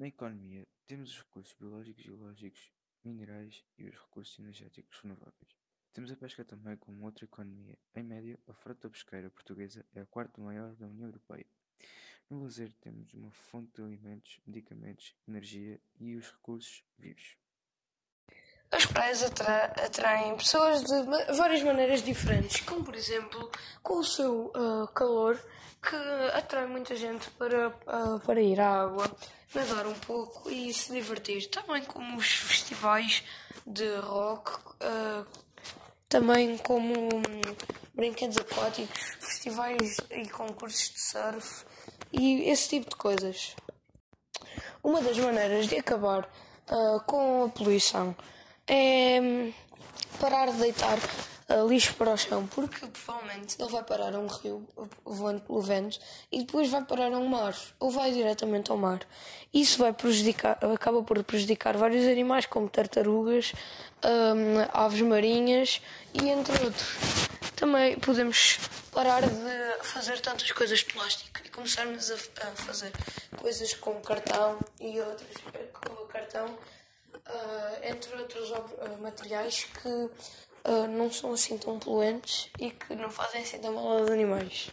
Na economia, temos os recursos biológicos, geológicos, minerais e os recursos energéticos renováveis. Temos a pesca também como outra economia. Em média, a frota pesqueira portuguesa é a quarta maior da União Europeia. No lazer temos uma fonte de alimentos, medicamentos, energia e os recursos vivos. As praias atra atraem pessoas de várias maneiras diferentes, como por exemplo com o seu uh, calor que atrai muita gente para, uh, para ir à água, nadar um pouco e se divertir. Também como os festivais de rock, uh, também como um, brinquedos aquáticos, festivais e concursos de surf e esse tipo de coisas. Uma das maneiras de acabar com a poluição é parar de deitar uh, lixo para o chão, porque provavelmente ele vai parar a um rio voando pelo vento e depois vai parar a um mar ou vai diretamente ao mar. Isso vai prejudicar, acaba por prejudicar vários animais, como tartarugas, um, aves marinhas e entre outros. Também podemos parar de fazer tantas coisas de plástico e começarmos a, a fazer coisas com cartão e outras com cartão entre outros uh, materiais que uh, não são assim tão poluentes e que não fazem assim tão mal aos animais.